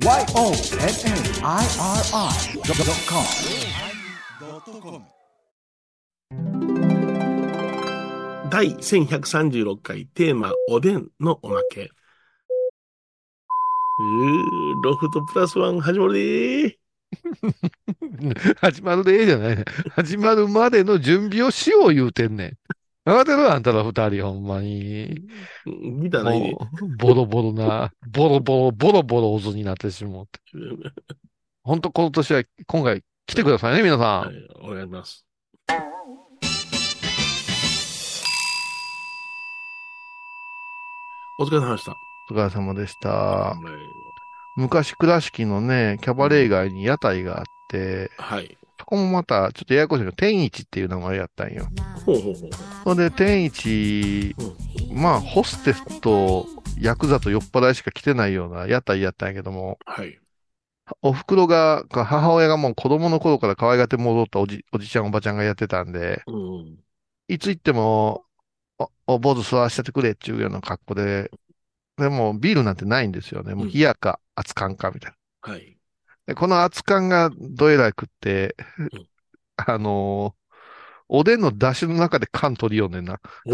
YONNIRI.com 第1136回テーマおでんのおまけ。うー、ロフトプラスワン始まるでー。始まるでええじゃないね。始まるまでの準備をしよう言うてんねん。分かってるあんたら二人、ほんまに。ギターないボロボロな、ボロボロ、ボロボロオズになってしもうて。ほんと、今年は、今回来てくださいね、皆さん。はい、お願いします。お疲れ様でした。お疲れ様でした。はい。昔倉敷のね、キャバレー街に屋台があって、はい。そこもまた、ちょっとややこしいけど、天一っていう名前やったんよ。ほうほうほう。それで、天一、まあ、ホステスとヤクザと酔っ払いしか来てないような屋台やったんやけども、はい。お袋が、か母親がもう子供の頃から可愛がって戻ったおじ、おじちゃんおばちゃんがやってたんで、うん。いつ行っても、お、お坊主吸わせてくれっていうような格好で、でもビールなんてないんですよね。もう冷やか熱燗かみたいな。はい。でこの熱燗がどえらいくってうん、あのーおでんの出汁の中で缶取りよんねんな。お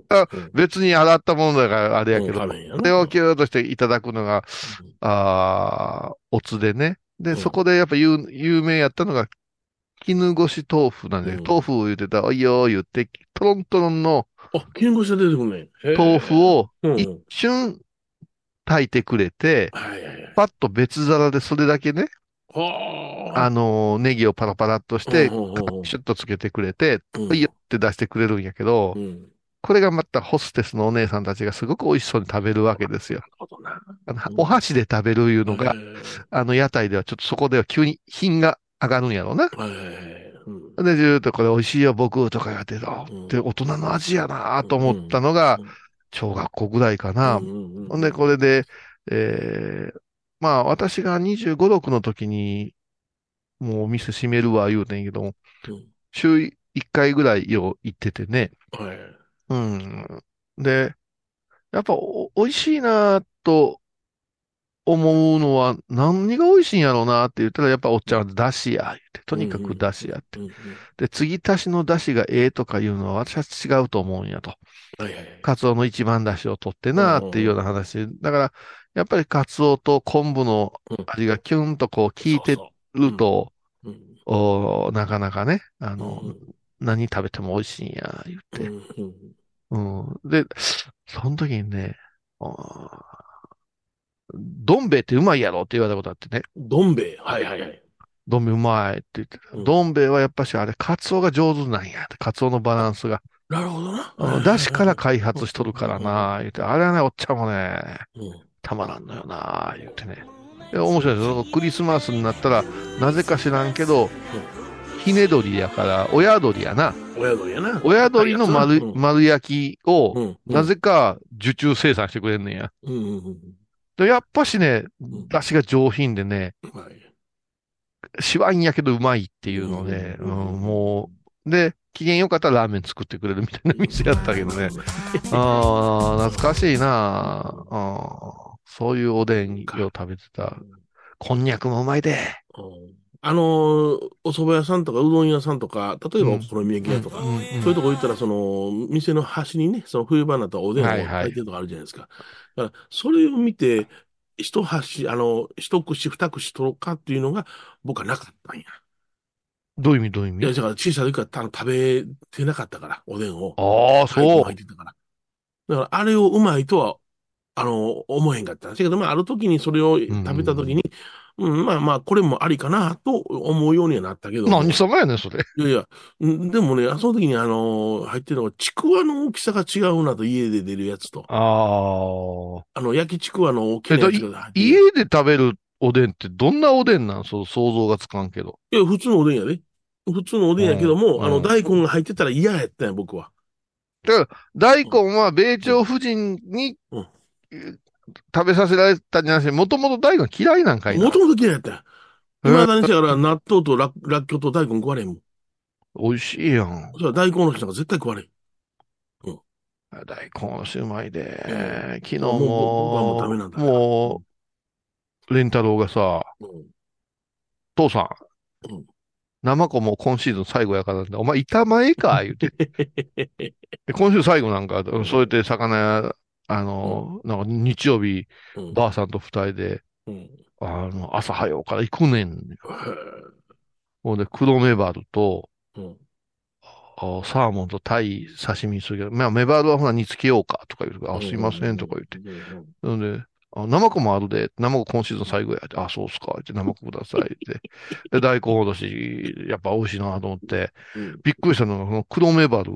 ー。あうん。別に洗ったものだからあれやけど、うんあれをキューッとしていただくのが、うん。あーおつでね。で、うん。そこでやっぱ有有名やったのが、絹ごし豆腐なんで、うん。豆腐を言ってたら、おいよー言って、トロントロンのあ、金越しが出てくるね。豆腐をうんうん。一瞬炊いてくれて。パッと別皿でそれだけね、はあ。あのーネギをパラパラっとして、シュッとつけてくれて、いよって出してくれるんやけどこれがまたホステスのお姉さんたちがすごく美味しそうに食べるわけですよ。お箸で食べるいうのがあの屋台ではちょっとそこでは急に品が上がるんやろうな。で、ずーっとこれ美味しいよ、僕とか言ってた。うんで、大人の味やなと思ったのが、小学校ぐらいかな。うんうんうんほんで、これで、えーまあ、私が25、6の時に、もうお店閉めるわ言うてんけども、うん週1回ぐらいよ行っててね。はい。うん。で、やっぱお美味しいなと思うのは、何が美味しいんやろうなって言ったら、やっぱおっちゃんはだしや、言って、とにかくだしやって。うんうんで、継ぎ足しのだしがええとかいうのは私は違うと思うんやと。カツオの一番だしを取ってなっていうような話。だから、やっぱりカツオと昆布の味がキュンとこう効いてると、おなかなかね、あの、うん何食べても美味しいんや、言って。うん。で、その時にね、どん兵衛ってうまいやろって言われたことあってね。どん兵衛？はいはいはい。どん兵衛うまいって言ってた。うんどん兵衛はやっぱしあれ、カツオが上手なんやって。カツオのバランスが。なるほどな。あのだしから開発しとるからな、言って。あれはね、おっちゃんもね、うん。たまらんのよな、言ってね。で面白いですよ。クリスマスになったら、なぜか知らんけど、ひね鳥やから、親鳥やな。親鳥やな。親鳥の丸,、うん丸焼きを、うん。なぜか受注生産してくれんねんや。うんうんうんでやっぱしね、ん出汁が上品でね。しわんやけどうまいっていうので、ううんんもう、で、機嫌よかったらラーメン作ってくれるみたいな店やったけどね。ああ、懐かしいなああそういうおでんを食べてた。こんにゃくもうまいで。うんあのー、お蕎麦屋さんとかうどん屋さんとか、例えばうんお好み焼き屋とか、うんうんそういうとこ行ったら、その、店の端にね、その冬場になったらおでんをはいはい炊いてるとかあるじゃないですか。だから、それを見て、一箸、あの、一口二口取ろうかっていうのが、僕はなかったんや。どういう意味？どういういや、意味だから小さい時から食べてなかったから、おでんを。ああ、そう入。ってたから。だから、あれをうまいとは、あの、思えへんかったんですけど、まあ、ある時にそれを食べた時に、うん、まあまあ、これもありかな、と思うようにはなったけど。何様やねん、それ。いやいや、んでもね、その時にあの、入ってるのが、ちくわの大きさが違うなと、家で出るやつと。ああ。あの、焼きちくわの大きなやつが入ってる。家で食べるおでんってどんなおでんなん？そう想像がつかんけど。いや、普通のおでんやで。普通のおでんやけども、うんあの、大根が入ってたら嫌やったんや、僕は。大根は米朝夫人に、うん食べさせられたんじゃなくて、もともと大根嫌いなんかいな？も。ともと嫌いやったんや。へえ？未だにしたから、納豆とらっらっきょうと大根食われへんもん。美味しいやん。それは大根の人なんか絶対食われへん。大根おろしうまいで。え昨日ももう、レンタロウがさ、うん。父さんうん、生子もう今シーズン最後やからお前板前か言うて。で今週最後なんか、そうやって魚屋、あの、なんか日曜日、うん。ばあさんと二人で、うん。あの、朝早うから行くねん。へほんで、黒メバルと、サーモンとタイ刺身にするけど、まあ、メバルはほら煮つけようかとか言うから、あ、すいませんとか言って。うん。なんで、あ、生子もあるで、生子今シーズン最後やあ、そうっすか、って生子くださいって。で、大根おろし、やっぱ美味しいなと思って、うん。びっくりしたのが、この黒メバル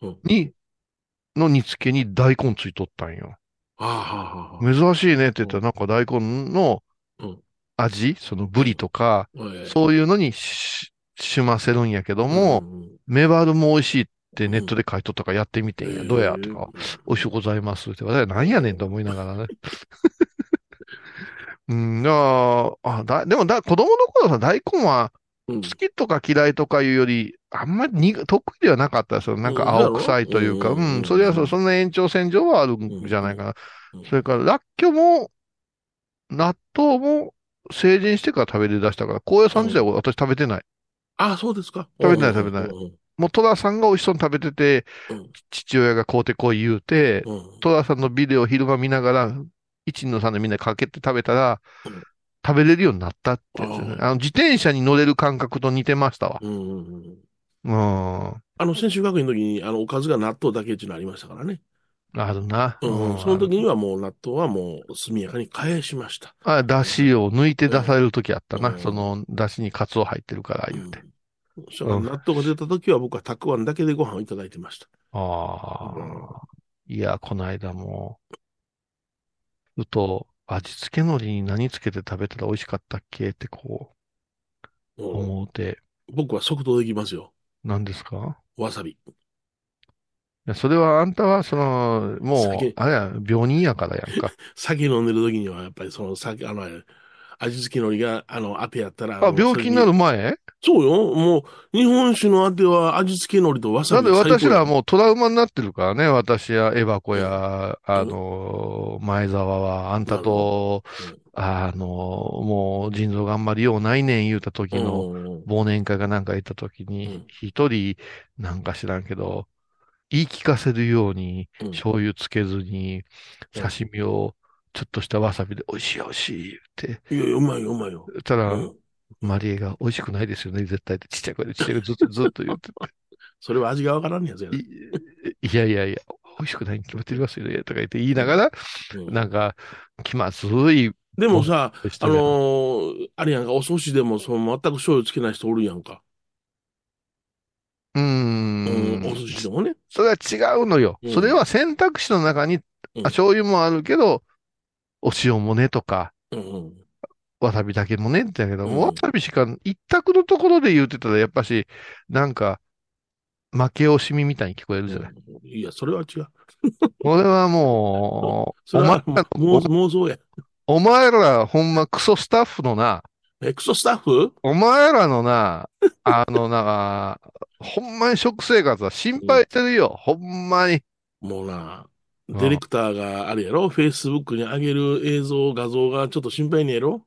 うんに、の煮付けに大根ついとったんよ。ああ。珍しいねって言ったら、なんか大根のうん味、そのブリとか、ええそういうのにし、しませるんやけども、んメバルも美味しいってネットで書いとったからやってみてんや。どうやとか、え美味しゅうございますって。私は何やねんと思いながらね。うん、だからあだ、でもだ、子供の頃さ、大根は好きとか嫌いとかいうより、あんまりに得意ではなかったですよ。なんか青臭いというか、うんうん、うんそれはそうそんな延長線上はあるんじゃないかな。うんそれから、らっきょうも、納豆も成人してから食べれ出したから、高野山時代は私食べてない。あ、そうですか。食べてない食べてないうんもう戸田さんが美味しそうに食べてて、うん父親が買うてこい言うて、うんうん戸田さんのビデオを昼間見ながら、一のさんでみんなかけて食べたら、うん食べれるようになったってねああの自転車に乗れる感覚と似てましたわ。うん。ああの、先週学院の時に、あの、おかずが納豆だけっていうのありましたからね。るな。うん。その時にはもう納豆はもう速やかに返しました。あ、だしを抜いて出される時あったな。うんその、だしにカツオ入ってるから言うて。うん。そしたら納豆が出た時は僕はたくあんだけでご飯をいただいてました。あうんあ。いや、この間も、ふと、味付け海苔に何つけて食べたら美味しかったっけってこう、うん思うて、僕は即答できますよ。何ですか？わさび。いやそれはあんたは、その、も酒う、あれや、病人やからやんか。酒飲んでる時にはやっぱりその酒、あの、味付け海苔が、あの、あてやったら。あ、の病気になる前？そうよ。もう、日本酒のあては味付け海苔とわさなんでび最高よ。私らはもうトラウマになってるからね。私やエバコや、あの、前澤は、あんたと、あの、もう腎臓があんまりようないねん言うた時の、うん忘年会がなんか行った時うんに、一人なんか知らんけど、言い聞かせるように、うん醤油つけずに、うん刺身をちょっとしたわさびで美味しい美味しい言って、いやいや、うまいよ、うまいよ。そしたら、うんマリエが美味しくないですよね、絶対。ってちっちゃい声でちっちゃい声でずっと ずっと言ってそれは味がわからんねやつやて、いいやいやいや、美味しくないに決まってますよね、とか言って言いながら、うん。なんか、気まずい。でもさ、人あのーあれやんか、お寿司でもその全く醤油つけない人おるやんか。うーうん、んお寿司でもね。それは違うのよ。うん。それは選択肢の中に、うん。あ醤油もあるけど、お塩もねとか、うんうん。わさびだけもねってやけど、うんわさびしか、一択のところで言うてたら、やっぱし、なんか、負け惜しみみたいに聞こえるじゃない。いや、それは違う。これはもう、お前らもう妄想や。お前らほんまクソスタッフのな、エクソスタッフ？お前らのな、あのな、ほんまに食生活は心配してるよ。ほんまに。もうな、うんディレクターがあれやろ、フェイスブックに上げる映像、画像がちょっと心配ねやろ？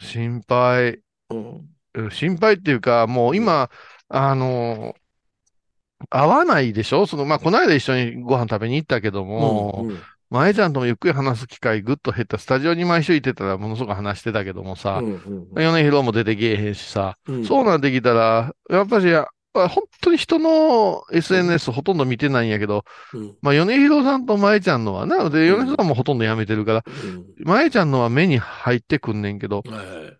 心配。うん。うん心配っていうか、もう今、あの、合わないでしょ？その、まあ、この間一緒にご飯食べに行ったけども、うん前ちゃんともゆっくり話す機会ぐっと減った。スタジオに毎週行ってたらものすごく話してたけどもさ、うんうん米広も出てけえへんしさ、うんそうなってきたら、やっぱし、あ本当に人の SNS ほとんど見てないんやけど、うん。まあ、米広さんと前ちゃんのはな、で、うん。米広さんもほとんどやめてるから、うん。前ちゃんのは目に入ってくんねんけど、は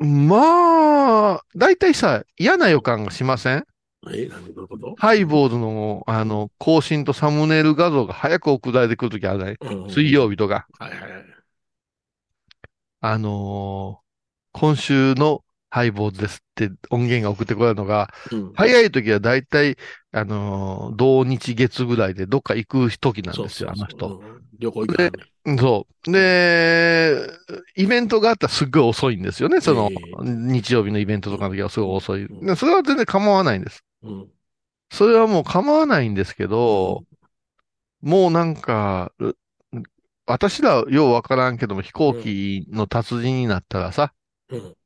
いまあ、だいたいさ、嫌な予感がしません？え、何どういうこと？ハイボーズの、あの、更新とサムネイル画像が早く送られてくるときあるね。うん。水曜日とか。はいはいはい。あのー今週のハイボーズですって音源が送ってこられるのが、うん早い時はだいたい、あのー同日月ぐらいでどっか行く時なんですよ、あの人。そうそうそううん旅行行かんねうんそう。で、イベントがあったらすっごい遅いんですよね。そのええ、日曜日のイベントとかの時はすごい遅い。うんでそれは全然構わないんです。うんそれはもう構わないんですけど、もうなんか、う私らようわからんけども飛行機の達人になったらさ、うん。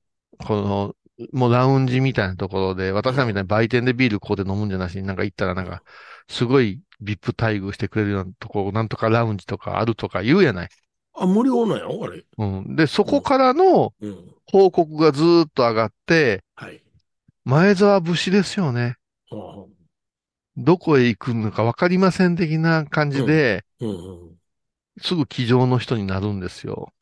この、もうラウンジみたいなところで、私らみたいに売店でビールここで飲むんじゃなしになんか行ったらなんか、すごい VIP 待遇してくれるようなところ、なんとかラウンジとかあるとか言うやない。あ、無料なんやろ？あれ。うん。で、そこからのうん。報告がずーっと上がって、はい。前澤節ですよね。はどこへ行くのかわかりません的な感じで、あうん。すぐ机上の人になるんですよ。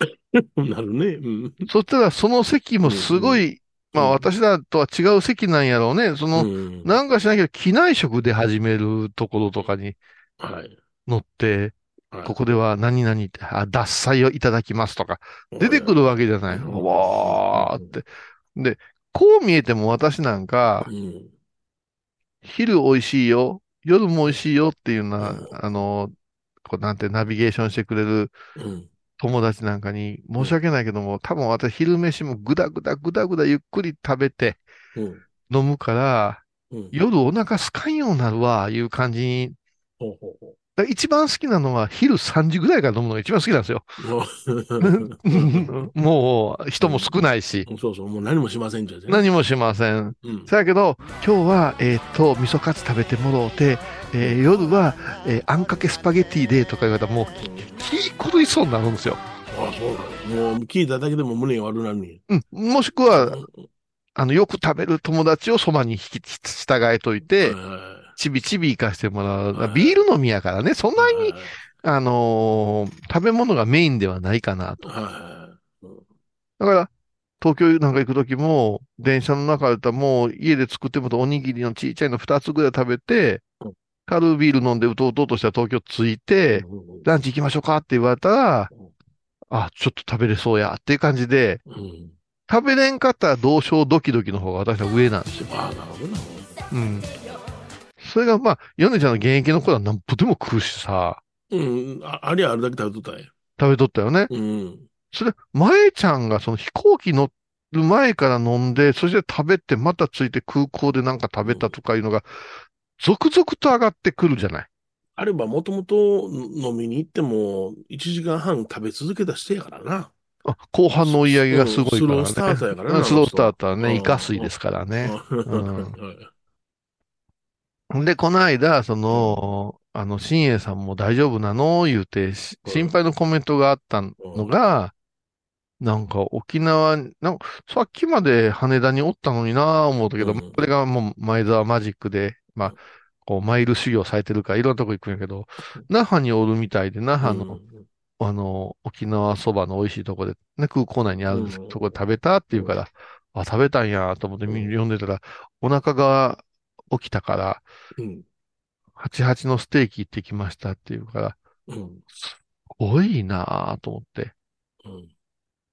うん。なるね。うん。そしたらその席もすごい、まあうん私らとは違う席なんやろうね。その、うん。なんかしなきゃ機内食で始めるところとかにはい。乗って、はいここでは何々って、あ、脱菜をいただきますとか、出てくるわけじゃない。うんわーって。で、こう見えても私なんかう、ん。昼美味しいよ、夜も美味しいよっていうようなうん、あの、こうなんてナビゲーションしてくれるうん。友達なんかに申し訳ないけども、多分私昼飯もぐだぐだぐだぐだゆっくり食べてうん。飲むから、うん。夜お腹すかんようになるわ、いう感じに。一番好きなのは昼3時ぐらいから飲むのが一番好きなんですよ。う。もう人も少ないし、そうそう、もう何もしませんじゃん。何もしません。うん。そやけど、今日は、えーっと、味噌カツ食べてもろうて、えー夜は、えーあんかけスパゲティでとか言われたらもう気狂いそうになるんですよ。ああ、そうなの。もう聞いただけでも胸悪なるね。うん。もしくは、あの、よく食べる友達をそばに引き従えといて、はちびちび行かしてもらう。はいビール飲みやからね、そんなに、あのー食べ物がメインではないかなと。はい。だから、東京なんか行くときも、電車の中だったらもう家で作ってもらったおにぎりのちっちゃいの2つぐらい食べて、軽いビール飲んでうとうとうとしたら東京着いて、ランチ行きましょうかって言われたらうん、あ、ちょっと食べれそうやっていう感じで、うん。食べれんかったら同症ドキドキの方が私は上なんですよ。ああ、なるほどな。うん。それがまあ、ヨネちゃんの現役の頃は何歩でも食うしさ、うん。あありゃあるだけ食べとったんや。食べとったよね。うん。それ、前ちゃんがその飛行機乗る前から飲んで、そして食べて、またついて空港でなんか食べたとかいうのが、続々と上がってくるじゃない。あれば、もともと飲みに行っても、1時間半食べ続けた人やからな。あ後半の追い上げがすごいからね。うんスロースターターやからねうんスロースターターね、イカ水ですからね。うんで、この間、その、あの、新栄さんも大丈夫なの？言うて、心配のコメントがあったのが、なんか沖縄、なんかさっきまで羽田におったのになぁ思うたけど、うんこれがもう前澤マジックで、まあ、こう、マイル修行されてるからいろんなとこ行くんやけど、那覇におるみたいで、那覇の、あの、沖縄そばの美味しいとこで、ね、空港内にあるんですけど、うんそこで食べたって言うから、あ、食べたんやと思って見読んでたら、お腹が起きたから、うん。88のステーキ行ってきましたって言うから、うん。すごいなぁと思って。うん。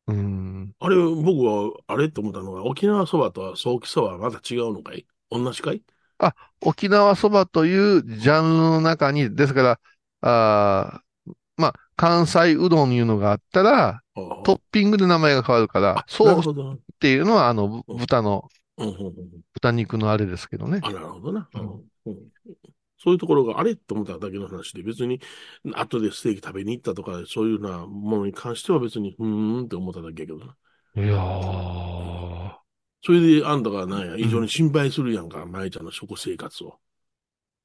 うん。あれ、僕は、あれと思ったのが、沖縄そばとは早期そばはまた違うのかい？同じかい？沖縄そばというジャンルの中に、ですから、あーまあ、関西うどんいうのがあったら、トッピングで名前が変わるから、なそうっ。ていうのは、あの、うん豚の、豚肉のあれですけどね。あ、なるほどな。そういうところがあれと思っただけの話で、別に後でステーキ食べに行ったとか、そういうようなものに関しては別に、うーんって思っただけやけどな。いやー。それであんたがなん。や、異常に心配するやんか、舞ちゃんの食生活を。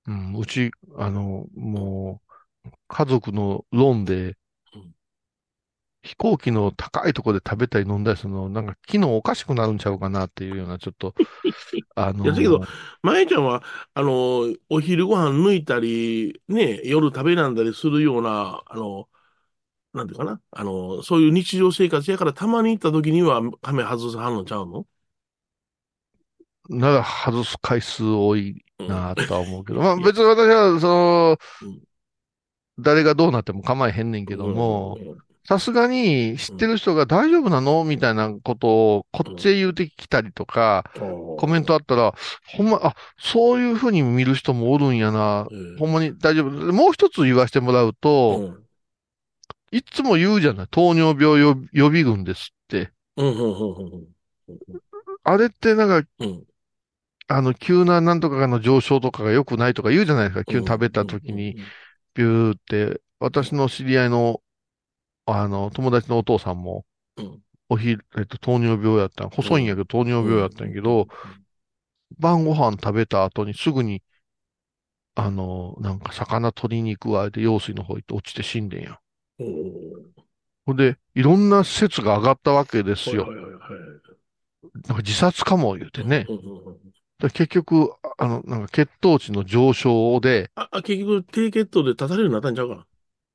うん、うち、あの、もう、家族のローンでうん、飛行機の高いところで食べたり飲んだりするの、なんか機能おかしくなるんちゃうかなっていうような、ちょっと、あのいやだけど舞ちゃんは、あの、お昼ご飯抜いたり、ね、夜食べなんだりするような、あの、なんていうかな、あの、そういう日常生活やから、たまに行った時には、亀外さはんのちゃうの？なら外す回数多いうんなとは思うけど、まあ別に私は、そのうん、誰がどうなっても構えへんねんけども、うん。さすがに知ってる人が大丈夫なの？みたいなことをこっちへ言うてきたりとか、コメントあったら、ほんま、あ、そういうふうに見る人もおるんやな、うん。ほんまに大丈夫。もう一つ言わせてもらうと、いつも言うじゃない、糖尿病予予備軍ですって。あれってなんか、うんあの、急ななんとかの上昇とかが良くないとか言うじゃないですか。急に食べた時に、ビューって、私の知り合いのあの、友達のお父さんも、うん。お昼、えっと、糖尿病やったん、細いんやけど糖尿病やったんやけど、晩ご飯食べた後にすぐに、あの、なんか魚取りに行くわ、で、用水の方行って落ちて死んでんや。ほんで、いろんな説が上がったわけですよ。なんか自殺かも言うてね。結局、あの、なんか血糖値の上昇で、あ、あ結局、低血糖で立たれるようになったんちゃうか？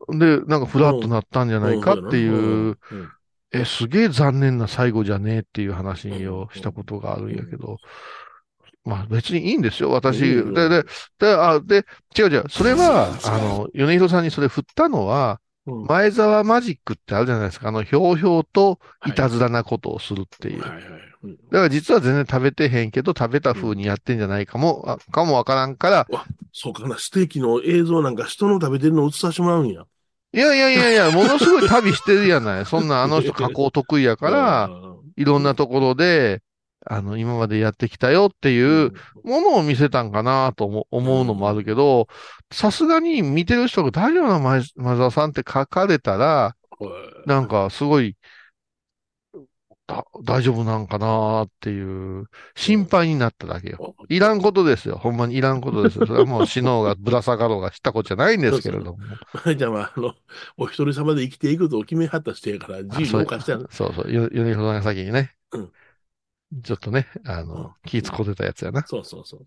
な。で、なんかフラッとなったんじゃないかっていう、うん。うん。え、すげえ残念な最後じゃねえっていう話をしたことがあるんやけど、まあ別にいいんですよ、私。で、で、で、あ、で、違う違う、それは、あの、米広さんにそれ振ったのは、うん前澤マジックってあるじゃないですか。あの、ひょうひょうといたずらなことをするっていう。はいはい。うんだから実は全然食べてへんけど、食べた風にやってんじゃないかも、あかもわからんから、そうかな、ステーキの映像なんか人の食べてるの映させてもらうんや。いやいやいやいや、ものすごい旅してるやない。そんなあの人加工得意やから、いろんなところで、あの、今までやってきたよっていうものを見せたんかなと思思うのもあるけど、さすがに見てる人が大丈夫な前前澤さんって書かれたら、うん、なんかすごい、だ大丈夫なんかなっていう心配になっただけよ。いらんことですよ。ほんまにいらんことですよ。それはもう死のうがぶら下がろうがしたことじゃないんですけれども。じゃあまあ、あの、お一人様で生きていくと決めはった人やから、自由を犯したやな。そうそう。よ、よりほどが先にね。うんちょっとね、あの、うん気使ってたやつやな。そうそうそ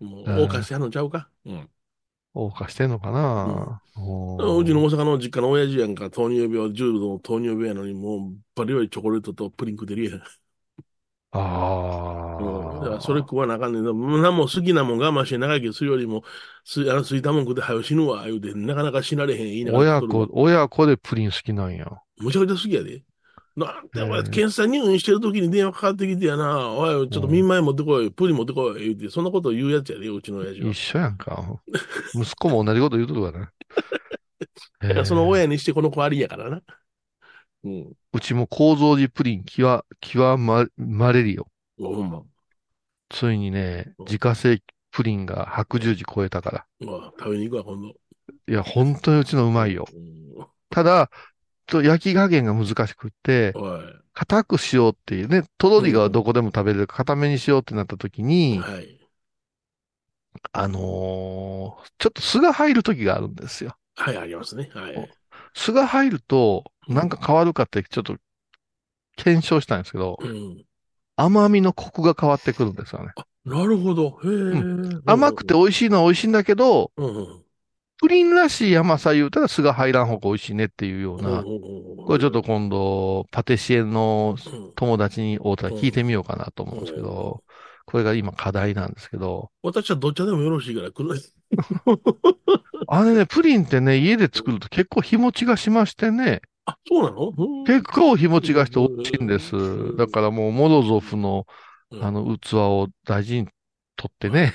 う。もうんう、犯してはんのちゃうか？うん。謳歌してんのかな、おーうちの大阪の実家の親父やんか、糖尿病、重度の糖尿病やのに、もう、バリバリチョコレートとプリン食ってるやん。あうん。だからあ。それ食わなあかんねん。なんも好きなもん我慢して長生きするよりも、すあの、すいたもん食って早よ死ぬわ、言うて、なかなか死なれへん言いながら親子、親子でプリン好きなんや。むちゃくちゃ好きやで。なんで、お前検査入院してる時に電話かかってきてやな、おい、ちょっと見舞い持ってこい、プリン持ってこい、言うて、そんなこと言うやつやで、うちの親父は一。緒やんか。息子も同じこと言うとるわな。だからその親にしてこの子ありやからな。うん。うちも構造寺プリン極、極ま、まれるよ。ほんま。ついにね、うん自家製プリンが白十字超えたから。うわ食べに行くわ、今度。いや、本当にうちのうまいよ。うんただ、ちょ焼き加減が難しくって。硬くしようっていうね、とろりがどこでも食べれるから硬めにしようってなった時に、はい。あのーちょっと酢が入る時があるんですよ。はい、ありますね。はい。酢が入ると、なんか変わるかってちょっと検証したんですけど、うん。甘みのコクが変わってくるんですよね。なるほど。へえ。甘くて美味しいのは美味しいんだけど、うんうん。プリンらしい甘さ言うたら酢が入らん方が美味しいねっていうような、これちょっと今度、パティシエのうん。友達に会うたら聞いてみようかなと思うんですけど、これが今課題なんですけど、私はどっちでもよろしいから、来る。あれね、プリンってね、家で作ると結構日持ちがしましてね、あ、そうなの？うん。結構日持ちがして美味しいんです。う。ん。だからもうモロゾフのうん。あの器を大事に取ってね、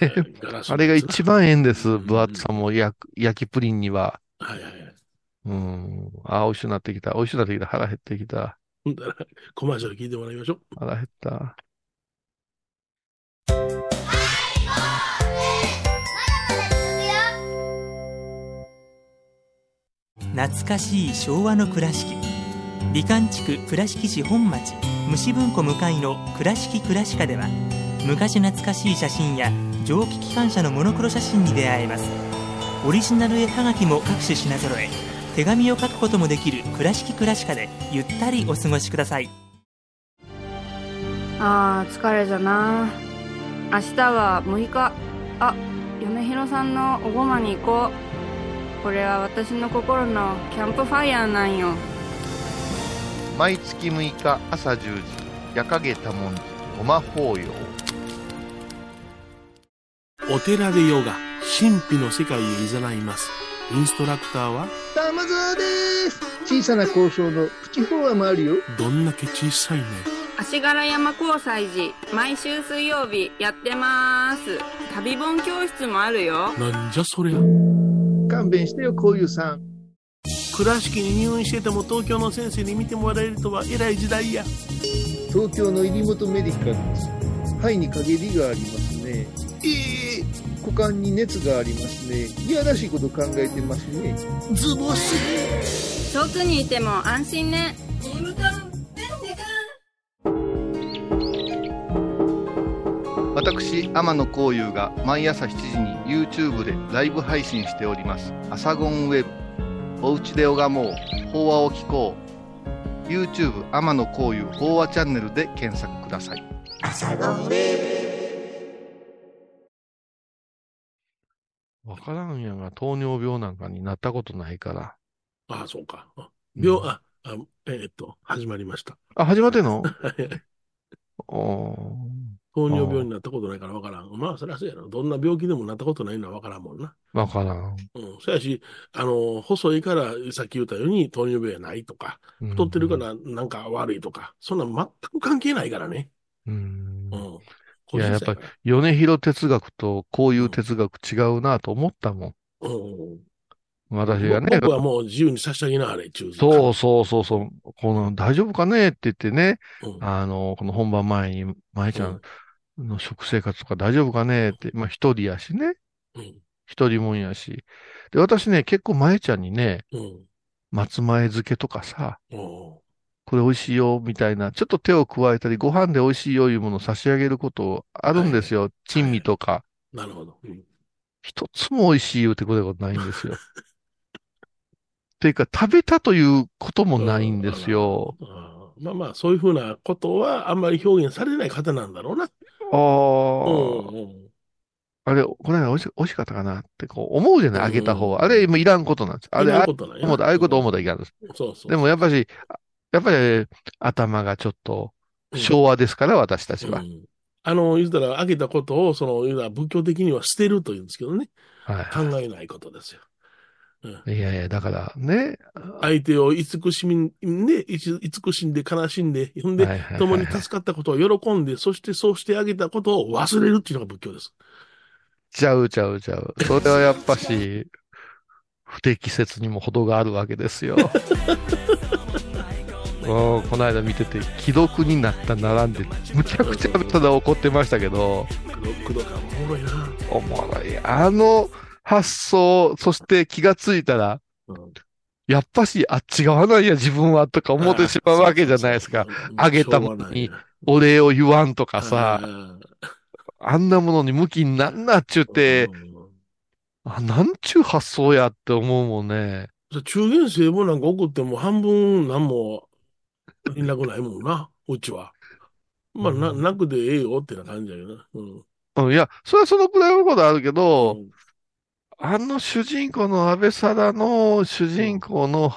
あれが一番ええんです。うん分厚さも焼きプリンには。はいはいはい。うん。あ、美味しくなってきた。美味しくなってきた。腹減ってきた。ほんだらコマーシャル聞いてもらいましょう。腹減った。懐かしい昭和の倉敷美観地区倉敷市本町虫文庫向かいの「倉敷倉歯科」では昔懐かしい写真や蒸気機関車のモノクロ写真に出会えます。オリジナル絵はがきも各種品揃え手紙を書くこともできる「倉敷倉歯科」でゆったりお過ごしください。あー疲れじゃな。明日は6日。あ嫁ひろさんのおごまに行こう。これは私の心のキャンプファイヤーなんよ。毎月6日朝10時、夜影多文字、ごま法要。お寺でヨガ、神秘の世界へ誘います。インストラクターは、玉沢です小さな交渉のプチフォアもあるよどんだけ小さいね。足柄山交際時毎週水曜日やってます旅本教室もあるよなんじゃそりゃ。勘弁してよこういうさん倉敷に入院してても東京の先生に見てもらえるとは偉い時代や。東京の入本メディカルです肺に陰りがありますねええ股間に熱がありますねいやらしいこと考えてますねズボス。遠くにいても安心ね私、天野幸雄が毎朝7時に YouTube でライブ配信しております。アサゴンウェブ。おうちで拝もう。法話を聞こう。YouTube 天野幸雄法話チャンネルで検索ください。わからんやが、糖尿病なんかになったことないから。ああ、そうか。あ病、あ、あえーっと、始まりました。あ、始まってんの？はいおー糖尿病になったことないからわからん。まあ、そりゃそうやろ。どんな病気でもなったことないのはわからんもんな。わからん。うん。そやし、あの、細いから、さっき言ったように糖尿病やないとか、太ってるか。らなんか悪いとか、そんな全く関係ないからね。うんう。ん。いややっぱり米広哲学とこういう哲学違うなと思ったもん。らうん。私がね。僕はもう自由にさせてあげなはれ、チューズ。そうそうそうそう。この、大丈夫かねって言ってね、うん。あの、この本番前に、舞ちゃんの食生活とか大丈夫かねって、まあ一人やしね。うん。一人もんやし。で、私ね、結構舞ちゃんにね、うん。松前漬けとかさ、うん。これ美味しいよ、みたいな、ちょっと手を加えたり、ご飯で美味しいよ、いうものを差し上げることあるんですよ。珍味とか。なるほど。うん。一つも美味しい言うてくれたことないんですよ。っ ていうか、食べたということもないんですよ。まあまあ、そういうふうなことはあんまり表現されない方なんだろうな。ああ、うんうん。あれ、この間美味し美味しかったかなってこう思うじゃない、うんあげた方は。あれ、もういらんことなんです。あれ、ああいうこと思うたらいかんです。そうそう。でもやっぱし、やっぱり頭がちょっと昭和ですから、私たちはう。んあの、言ったら、あげたことを、その、言うたら仏教的には捨てるというんですけどね。は考えないことですよ。い。いやいや、だからね。相手を慈しみんで、いち慈しんで悲しんで、ほんで共に助かったことを喜んで、そしてそうしてあげたことを忘れるっていうのが仏教です。ちゃうちゃうちゃう。それはやっぱし、不適切にも程があるわけですよ。うんこの間見てて、既読になった並んで、むちゃくちゃただ怒ってましたけど、おもろいな。おもろい。あの発想、そして気がついたら、うんやっぱしあっち側なんや自分はとか思ってしまうわけじゃないですか。。あげたものにお礼を言わんとかさ、あんなものに向きになんなっちゅうて、あ、なんちゅう発想やって思うもんね。中元聖母なんか送っても半分何も連絡ないもんな、うちは。まあ、な、うんなくでええよってな感じだよな。うん。うん、いや、それはそのくらいのことあるけど、うんあの主人公の安倍貞の主人公の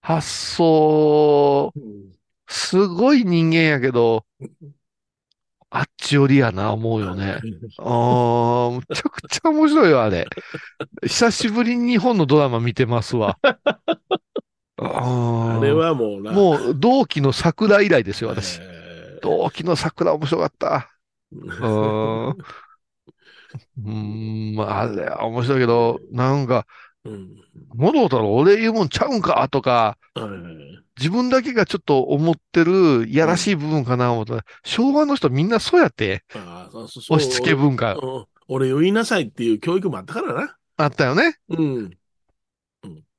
発想、すごい人間やけど、あっち寄りやな、思うよね。ああ、むちゃくちゃ面白いよ、あれ。久しぶりに日本のドラマ見てますわ。ああれはもうな。もう、同期の桜以来ですよ、私。えー同期の桜面白かった。うん。あれは面白いけど、なんか、うん。戻ったら俺言うもんちゃうんかとか、はい自分だけがちょっと思ってるいやらしい部分かな思ったら、昭和の人みんなそうやって、ああそうそうそう押し付け文化うん俺を言いなさいっていう教育もあったからな。あったよね。うん。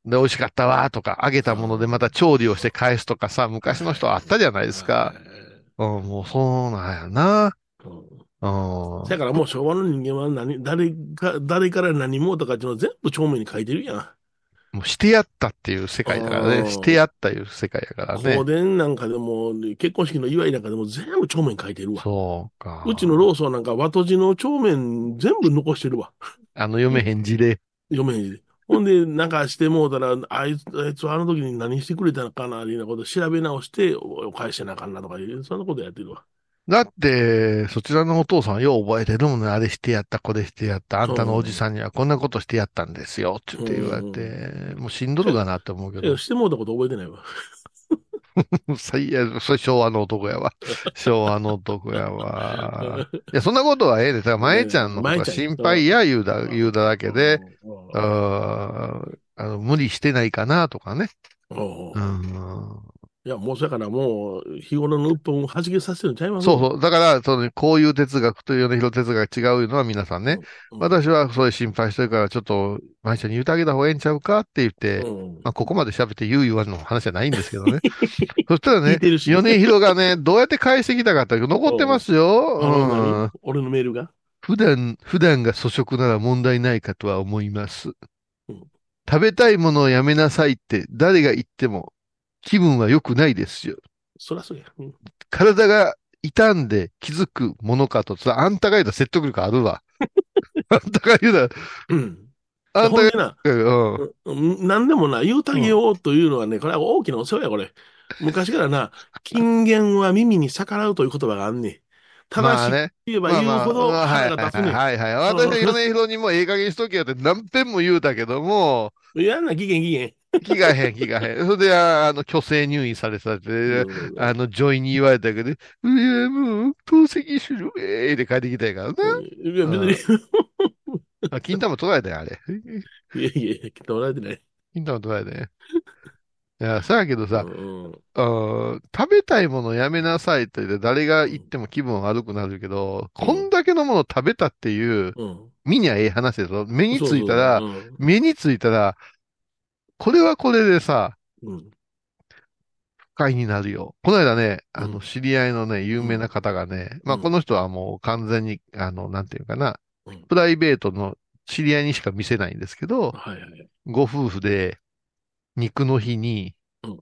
で、美味しかったわとか、揚げたものでまた調理をして返すとかさ、昔の人あったじゃないですか。うん、もうそうなんやな。うん。うん。だからもう昭和の人間は何、誰か、誰から何もとかっていうのを全部帳面に書いてるやん。もうしてやったっていう世界だからうんね。してやったいう世界だからね香。典なんかでも、結婚式の祝いなんかでも全部帳面書いてるわ。そうか。うちのローソンなんか和とじの帳面全部残してるわ。あの読めへん字で。嫁に。ほんで、なんかしてもうたら、あいつ、あいつはあの時に何してくれたのかな、いうようなこと調べ直して、お返してなあかんなとかいう、そんなことやってるわ。だって、そちらのお父さんよう覚えてるもんね。あれしてやった、これしてやった。あんたのおじさんにはこんなことしてやったんですよ。って言って言われて、もうしんどるかなって思うけどいや、。してもうたこと覚えてないわ。最悪、それ昭和の男やわ。昭和の男やわ。いや、そんなことはええで。だから、まえちゃんのことが心配や言うだ、言うだだけで、うん、あの無理してないかなとかね。いや、もう、だからもう、日頃の鬱憤を弾けさせてるんちゃいます？そうそう。だから、その、こういう哲学と米広哲学が違うのは皆さんね。うん私はそういう心配してるから、ちょっと、毎日に言うてあげた方がええんちゃうかって言って、うんまあ、ここまで喋って言う言わんの話じゃないんですけどね。そしたらね米広がね、どうやって返してきたかって残ってますよ。うん何。俺のメールが？普段、普段が粗食なら問題ないかとは思いますうん。食べたいものをやめなさいって誰が言っても気分は良くないですよ。そらそうや。うん体が傷んで気づくものかと、あんたが言うたら説得力あるわ。あんたが言うたら、うん。あんたが言うたら、うん。うんなんでもな、言うたげようというのはね、これは大きなお世話や、これ。昔からな、金言は耳に逆らうという言葉があんねん。正しね。言えば言うほど腹が立つねん。はいはいはいはい。私は米広にもええ加減しとけよって何遍も言うたけども、やんな、期限期限。気がへん気がへん。それで、あの、虚勢入院されてて、あの、女医に言われたけど、いや、もう、透析する、ええで帰ってきたやからな。いや、別に。あ金玉取られたよ、あれ。いやいや取られてない。金玉取られたよ。いや、さやけどさ、うん食べたいものやめなさいって言って誰が言っても気分悪くなるけど、こんだけのもの食べたっていう、うん。見にゃええ話でしょ。目についたら、そうそう目についたら、これはこれでさ、不快になるよ。この間ね、あの、うん。知り合いのね、有名な方がね、まあ、うん。この人はもう完全に、あの、なんていうかなうん、プライベートの知り合いにしか見せないんですけど、はいはい。ご夫婦で、肉の日にうん、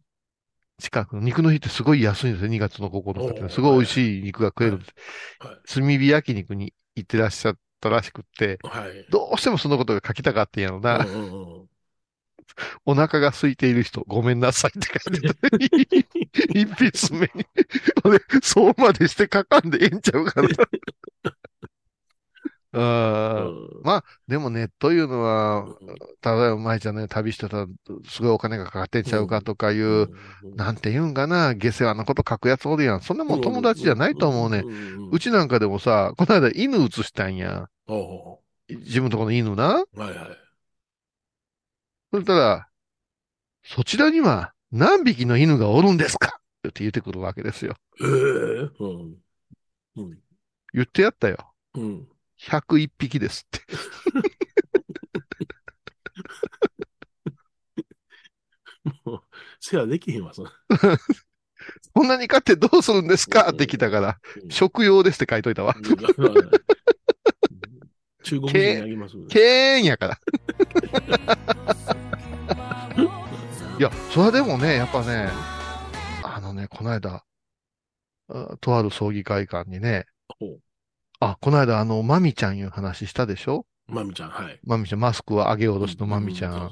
近くの、肉の日ってすごい安いんですよ、2月の9日ってすごい美味しい肉が食えるんです。はい。炭火焼肉に行ってらっしゃったらしくって、はい。どうしてもそのことが書きたかったんやろな。うんうんうんお腹が空いている人、ごめんなさいって書いてた。一筆目に。俺、そうまでして書かんでええんちゃうかな。あーうんまあ、でもね、というのは、例えば舞ちゃんね、旅してたら、すごいお金がかかってんちゃうかとかいう、うんなんて言うんかな、下世話なこと書くやつおるやん。そんなもん友達じゃないと思うね。んうちなんかでもさ、この間犬移したんや。お自分とこの犬な。うはいはい。そしたら、そちらには何匹の犬がおるんですか？って言ってくるわけですよ。ええうん。うん。言ってやったよ。うん。101匹ですって。もう、世話できへんわ、そんな。こんなに飼ってどうするんですか？って来たから、うん食用ですって書いといたわ。中国人にあげます。けーんやから。いや、それはでもね、やっぱね、あのね、この間、あとある葬儀会館にねほう、あ、この間あの、まみちゃんいう話したでしょ？まみちゃん、はい。まみちゃん、マスクは上げ下ろしのまみちゃ。うん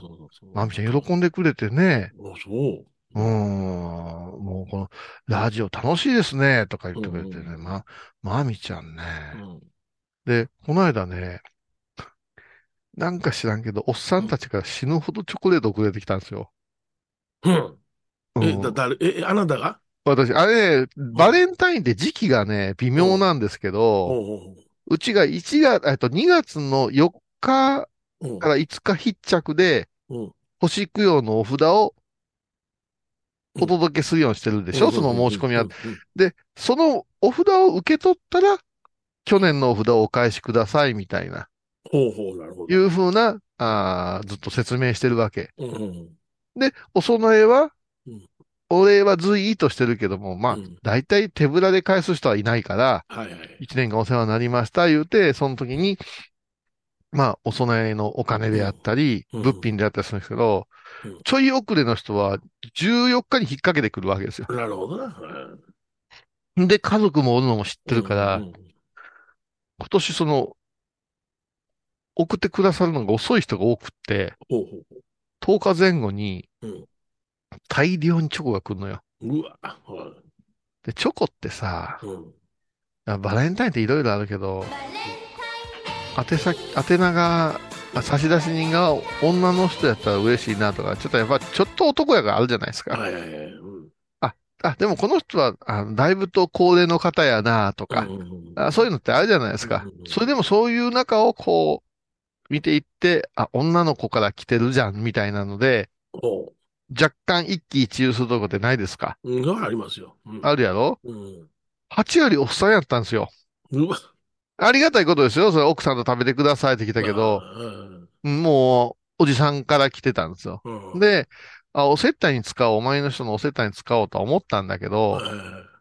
まみちゃん喜んでくれてね、おそう。うーん、もうこの、ラジオ楽しいですね、とか言ってくれてね、うんうんうんま、まみちゃんね。うんで、この間ね、なんか知らんけど、おっさんたちから死ぬほどチョコレート送れてきたんですよ。うん。え、うん。だ、誰、え、えあなたが？私、あれね、バレンタインって時期がね、微妙なんですけおど、うちが1月、えっと、2月の4日から5日必着で、うん。星供養のお札をお届けするようにしてるでしょ、その申し込みはで、そのお札を受け取ったら、去年のお札をお返しくださいみたいな、ほうほう、なるほど。いうふうな、あーずっと説明してるわけ。うんうんで、お供えはうん、お礼は随意としてるけども、まあうん、大体手ぶらで返す人はいないから、はいはい。一年間お世話になりました、言うて、その時に、まあ、お供えのお金であったり、うん物品であったりするんですけどうん、ちょい遅れの人は14日に引っ掛けてくるわけですよ。なるほどな。うんで、家族もおるのも知ってるから、うんうん今年その、送ってくださるのが遅い人が多くって、ほうほう10日前後にうん大量にチョコが来るのよ。うわ、はで、チョコってさ、いうんあバレンタインっていろいろあるけど、宛先、宛名が、あ差出人が女の人やったら嬉しいなとか、ちょっとやっぱちょっと男やからあるじゃないですか。はいはいはい。うんあ、でもこの人は、あだいぶと高齢の方やなとか、うんうんうんあそういうのってあるじゃないですか。それでもそういう中をこう、見ていって、あ、女の子から来てるじゃん、みたいなので、ほ若干一喜一憂するとこってないですか？うん、がありますよ。うん。あるやろ？うん。?8 割おっさんやったんですよ。うわ。ありがたいことですよ。それ奥さんと食べてくださいって来たけど、うんもう、おじさんから来てたんですよ。うん、うん、で、あ、お接待に使おう、お前の人のお接待に使おうとは思ったんだけど、え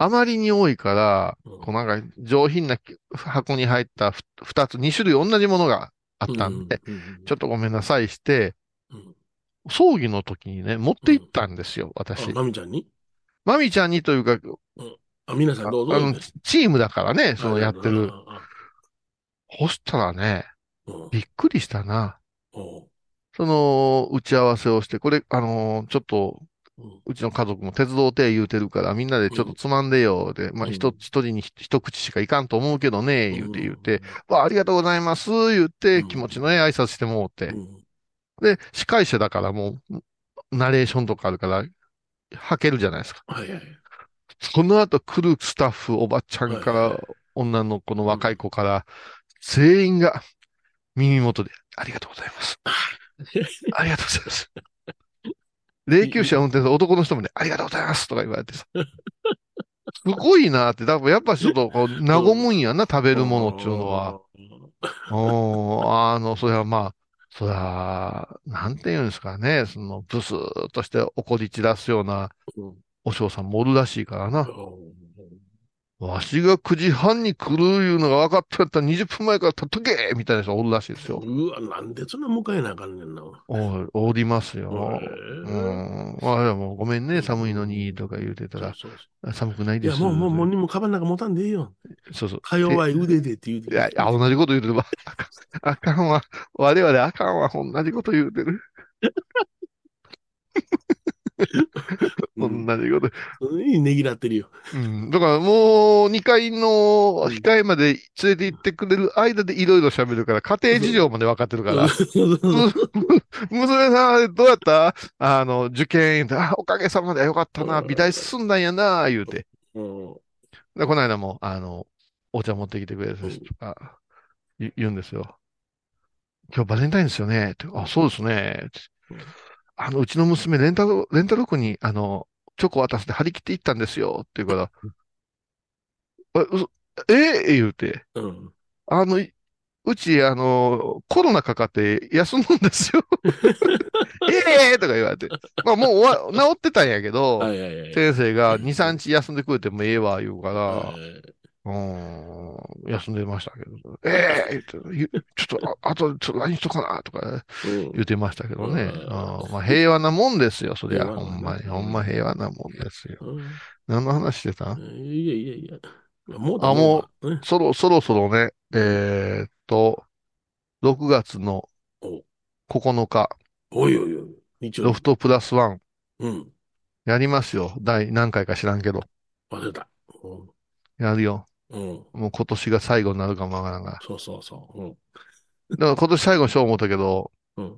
あまりに多いから、うんこうなんか上品な箱に入ったふ二つ、二種類同じものがあえったんで、、ちょっとごめんなさいして、うん葬儀の時にね、持って行ったんですよ、私あ、。まみちゃんに？マミちゃんにというか、あ、皆さんどうぞ。あの、チームだからね、そのやってる。あ。そしたらね、うんびっくりしたな。その、打ち合わせをして、これ、あのーちょっと、うちの家族も鉄道手言うてるから、みんなでちょっとつまんでよ。で、まあ、うん一、一人に一口しかいかんと思うけどね、言うて言うて、うんわあ、ありがとうございます、言うて、うん気持ちのええ挨拶してもうてう。んで、司会者だからもう、ナレーションとかあるから、吐けるじゃないですか。はいはい。その後来るスタッフ、おばちゃんから女の子の若い子から、全員が耳元で、ありがとうございます。ありがとうございます。霊柩車運転する男の人もね、ありがとうございますとか言われてさ。すごいなって、だからやっぱちょっとこう、和むんやな、食べるものっていうのは。。おーあの、それはまあ、それは、なんて言うんですかね、その、ブスーっとして怒り散らすようなうんお嬢さんもおるらしいからな。うんわしが9時半に来るいうのが分かったやったら20分前から立っとけみたいな人おるらしいですよ。うわ、なんでそんな迎えなあかんねんな。おおりますよ。へうえん。あ、いやもうごめんね、寒いのに、とか言うてたら、そうそう寒くないいや、です。もう、もう、もう、にもカバンなんか持たんでいいよ。そうそう。か弱い腕でって言うて。いや、いや同じこと言うてるわ。あかんわ。我々あかんわ。同じこと言うてる。同うんじこと。いいねぎらってるよ。うん。だからもう、2階の控えまで連れて行ってくれる間でいろいろ喋るから、家庭事情まで分かってるから。娘さん、どうやった？あの、受験、あ、おかげさまでよかったな、美大進んだんやな、言うて。うんで、この間も、あの、お茶持ってきてくれた人とか、言言うんですよ。今日バレンタインですよね。あ、そうですね。あの、うちの娘、レンタル、レンタルクに、あの、チョコ渡して張り切って行ったんですよ。って言うから、え、嘘え？言うて。うんあの、いうち、あの、コロナかかって休むんですよ。ええとか言われて。まあもう治ってたんやけど、はいはいはい。先生が2、3日休んでくれてもええわ、言うから、はいうん、休んでましたけど、ええ言ってゆちょっと、あ あと、ちょっと LINE しとかな、とかうん言ってましたけどね。うんうんまあ平和なもんですよ、そりゃ。ほんまに。ほんま平和なもんですよ。うん何の話してた？いやいやいや。もうあもう。ねそろ、そろそろね、えーっと、6月のお9日、おいおいおい。ロフトプラスワン、うん。やりますよ。第何回か知らんけど。忘れた。やるよ。うん。うん。もう今年が最後になるかもわからんが。そうそうそう。うん。だから今年最後にしよう思ったけど、うん。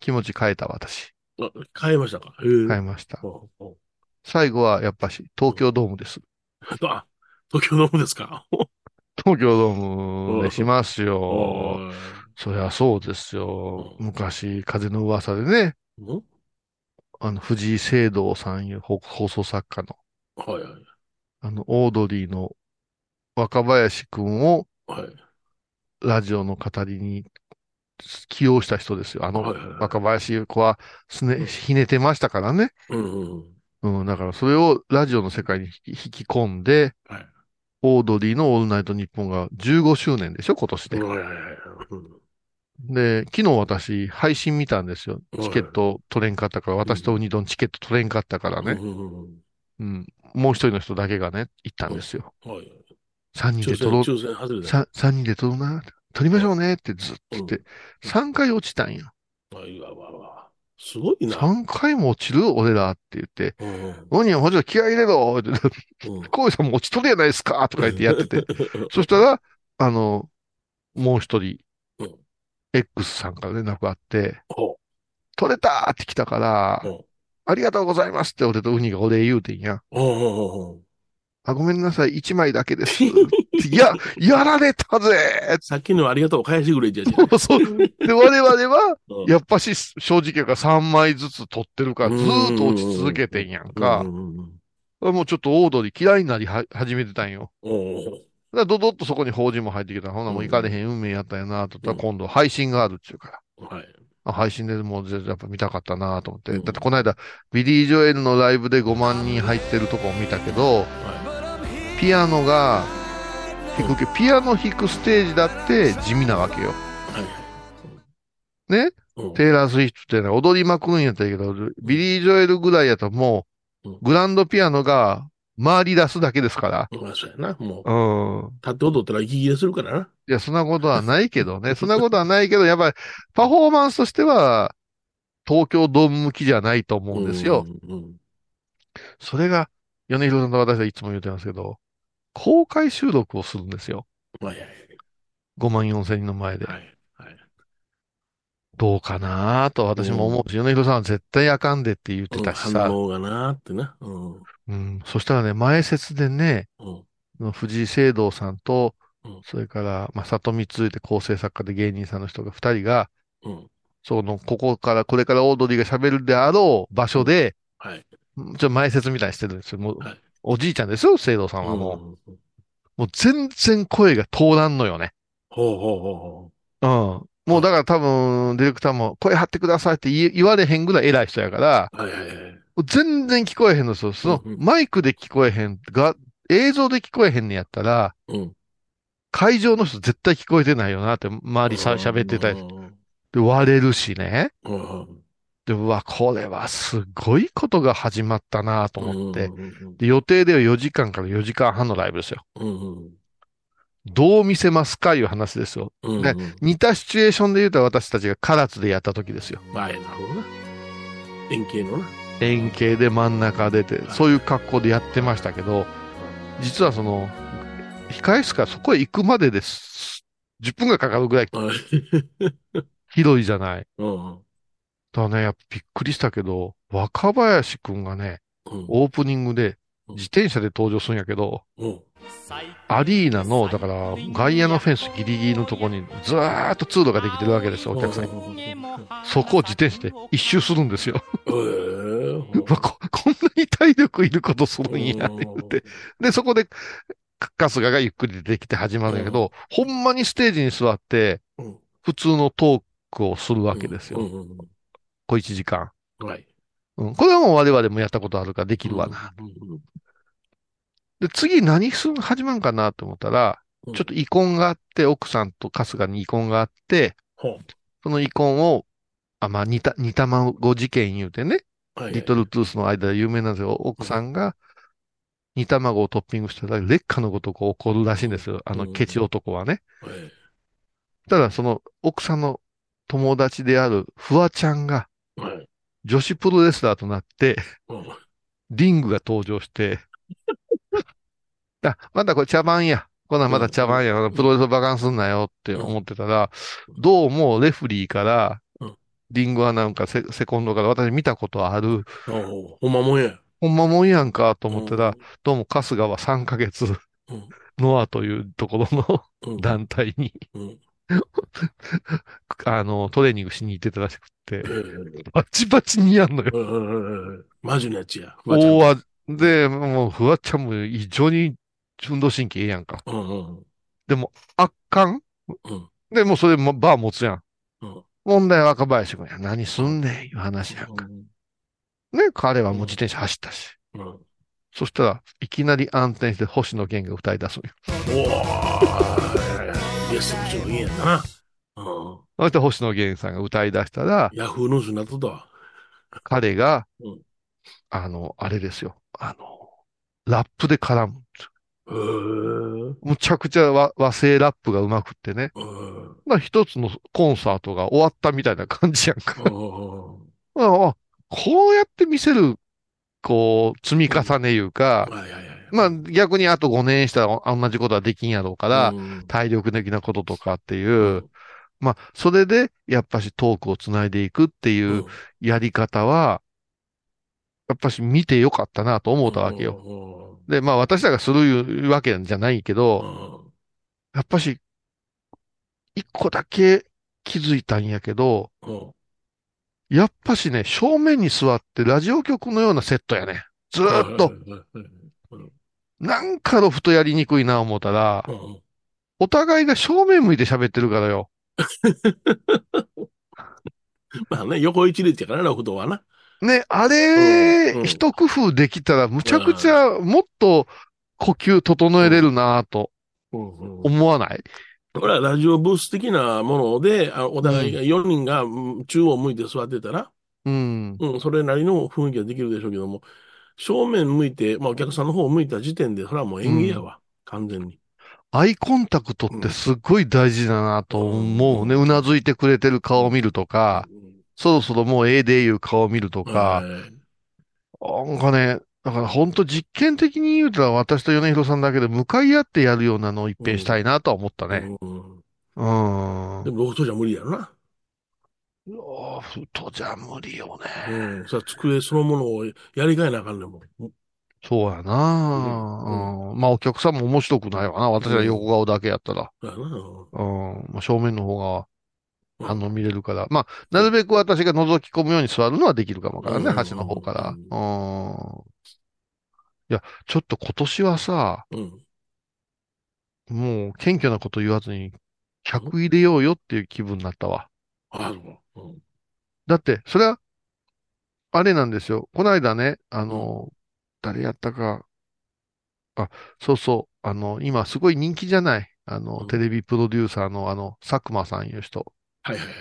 気持ち変えた私。あ、変えましたか？変えました。うんうん最後はやっぱし東京ドームです。あ、東京ドームですか？東京ドームでしますよ。おそりゃそうですよ。うん昔、風の噂でね、うんあの、藤井聖堂さんいう放放送作家の、はいはい。あの、オードリーの若林くんをはい。ラジオの語りに起用した人ですよ。あの若林子はすね、ひねてましたからね。うんうんだからそれをラジオの世界に引き込んで、はい。オードリーのオールナイトニッポンが15周年でしょ、今年で。で、昨日私、配信見たんですよ。チケット取れんかったから、私とウニドンチケット取れんかったからね。うんうんうんうん。もう一人の人だけがね、行ったんですよ。はいはい。3人で取ろう、抽選外れた。さ三人で取ろうな、取りましょうねってずっと言って、3回落ちたんよ。あいわわわ。すごいな。3回も落ちる俺らって言って、うんうんウニはもうちょっと気合い入れろって、うんさんも落ちとるやないですかとか言ってやってて。そしたら、あの、もう一人うん X さんから連絡があって、ほ取れたって来たからう、うんありがとうございますって俺とウニがお礼言うてんや。うんうんうんうんああ、ごめんなさい、1枚だけです。いや、やられたぜさっきのありがとう返してくれじゃじゃそう。で、我々は、うんやっぱし正直が3枚ずつ取ってるから、ずーっと落ち続けてんやんかう。んうんうんもうちょっとオードリー嫌いになりは始めてたんよ。だドドッとそこに法人も入ってきたら、ほなもう行かれへん運命やったんやなと思ったら、今度配信があるっていうから。はい。あ配信でもうぜやっぱ見たかったなと思って。うんだってこの間、ビリー・ジョエルのライブで5万人入ってるとこを見たけど、はピアノが弾くけど、ピアノ弾くステージだって地味なわけよ。い。はい。ね？うんテイラー・スウィフトってね、踊りまくるんやったけど、ビリー・ジョエルぐらいやったらもうんう、グランドピアノが回り出すだけですから。まあ、そうやな。もうん。う、立って踊ったら息切れするからな。いや、そんなことはないけどね。そんなことはないけど、やっぱり、パフォーマンスとしては、東京ドーム向きじゃないと思うんですよ。うんうんそれが、米広さんと私はいつも言ってますけど、公開収録をするんですよ。うん。はいはい5万4千人の前で。はい。はい。どうかなと私も思うし、米広さんは絶対あかんでって言ってたしさ。反応がなーってな。うん。うん。そしたらね、前説でね、うん。藤井聖堂さんとうん、それから、まあ、里見ついて構成作家で芸人さんの人が二人が、うん。その、ここから、これからオードリーが喋るであろう場所で、はい。ちょ前説みたいにしてるんですよ。もう、はいおじいちゃんですよ、聖堂さんはもう。うん。もう全然声が通らんのよね。ほうほうほうん。もうだから多分、ディレクターも声張ってくださいって言われへんぐらい偉い人やから、う。はいはいはい。全然聞こえへんのですよ。そのマイクで聞こえへんが、映像で聞こえへんねやったら、うん。会場の人絶対聞こえてないよなって、周りさ喋ってたりうんで割れるしね。うんで、うわ、これはすごいことが始まったなと思って。うんで、予定では4時間から4時間半のライブですよ。うんどう見せますかいう話ですよ。うん。ね似たシチュエーションで言うと私たちが唐津でやった時ですよ。はい、なるほどな。円形のな。円形で真ん中出て、そういう格好でやってましたけど、実はその、控室からそこへ行くまでです。10分がかかるぐらい はい。広いじゃない。うん。だね、やっぱびっくりしたけど、若林くんがね、うん。オープニングで自転車で登場するんやけど、うん。アリーナの、だから、外野のフェンスギリギリのとこにずーっと通路ができてるわけですよ、お客さんに。そこを自転車で一周するんですよ。ええうわこ、こんなに体力いることするんや、って言って。で、そこで、か春日がゆっくり出てきて始まるんやけど、ほんまにステージに座ってうん、普通のトークをするわけですよ。小1時間。うんはい。うん。これはもう我々もやったことあるからできるわな。うんうんで、次何する、始まるかなと思ったら、うんちょっと遺恨があって、奥さんと春日に遺恨があって、ほその遺恨を、あ、まあ、煮た、煮卵事件言うてね、うはいリトルトゥースの間で有名なんですよ。奥さんが煮卵をトッピングしたら劣化のごとく起こるらしいんですよ。あの、うんケチ男はね。はいただ、その奥さんの友達であるフワちゃんがはい。女子プロレスラーとなって、うんリングが登場して、あ、まだこれ茶番や。こんなんまだ茶番や。プロレスバカンすんなよって思ってたら、どうもレフリーからうん、リングはなんかセセコンドから私見たことある。ほんまもんや。ほんまもんやんかと思ったら、どうも春日は3ヶ月、うんノアというところの。団体に、うん。あの、トレーニングしに行ってたらしくてえ、えバチバチにやんのよ。マジのやつや。大わ、で、もう、フワちゃんも非常に運動神経ええやんか。うんうんでも、圧巻？うんで、もうそれもバー持つやん。うん問題は若林君や。何すんねん、いう話やんか。うんね、彼はもう自転車走ったし。うんそしたら、いきなり暗転して星野源が歌い出すんよ。おー、イエスもちろんいいやんな。うん。そして星野源さんが歌い出したら、ヤフーニュースになっとったわ。彼がうん、あの、あれですよ。あの、ラップで絡む。むちゃくちゃ和和製ラップがうまくってね。うん。まあ一つのコンサートが終わったみたいな感じやんか。うん。ああこうやって見せる、こう、積み重ねいうか。まあ逆にあと5年したら同じことはできんやろうから、うん。体力的なこととかっていう、まあそれでやっぱしトークをつないでいくっていうやり方は、やっぱし見てよかったなと思ったわけよ。よ。で、まあ私らがするわけじゃないけうど、んやっぱし、一個だけ気づいたんやけど、うんやっぱしね、正面に座ってラジオ局のようなセットやね。ずーっと、なんかロフトやりにくいな思ったらう、んお互いが正面向いて喋ってるからよ。まあね、横一列やからな、ロフトはな。ね、あうんうれ、ん。一工夫できたら、むちゃくちゃ、もっと呼吸整えれるなと思わない？これはラジオブース的なもので、あお互いが4人がうん中央向いて座ってたら、うん。うん、それなりの雰囲気ができるでしょうけども、正面向いて、まあお客さんの方を向いた時点で、それはもう演芸やわ、完全に。アイコンタクトってすっごい大事だなと思うね。うなずいてくれてる顔を見るとか、そろそろもうええでいう顔を見るとか、なんかね、だから本当実験的に言うたら私と米広さんだけで向かい合ってやるようなのを一遍したいなとは思ったね。うんうん。でもロフトじゃ無理やろな。ロフトじゃ無理ようね。ん。それは机そのものをやり替えなあかんねんもん。そうやな、ううんまあお客さんも面白くないわな。私は横顔だけやったら。うん。まあ正面の方が反応見れるから。まあ、なるべく私が覗き込むように座るのはできるかもわからんね。うん端の方から。ううん。いや、ちょっと今年はさ、うん。もう謙虚なこと言わずに、客入れようよっていう気分になったわ。あそう。うん。だって、それは、あれなんですよ。この間ね、あの、誰やったか、あ、そうそう、あの、今すごい人気じゃない。あの、うんテレビプロデューサーのあの、佐久間さんいう人。はいはいは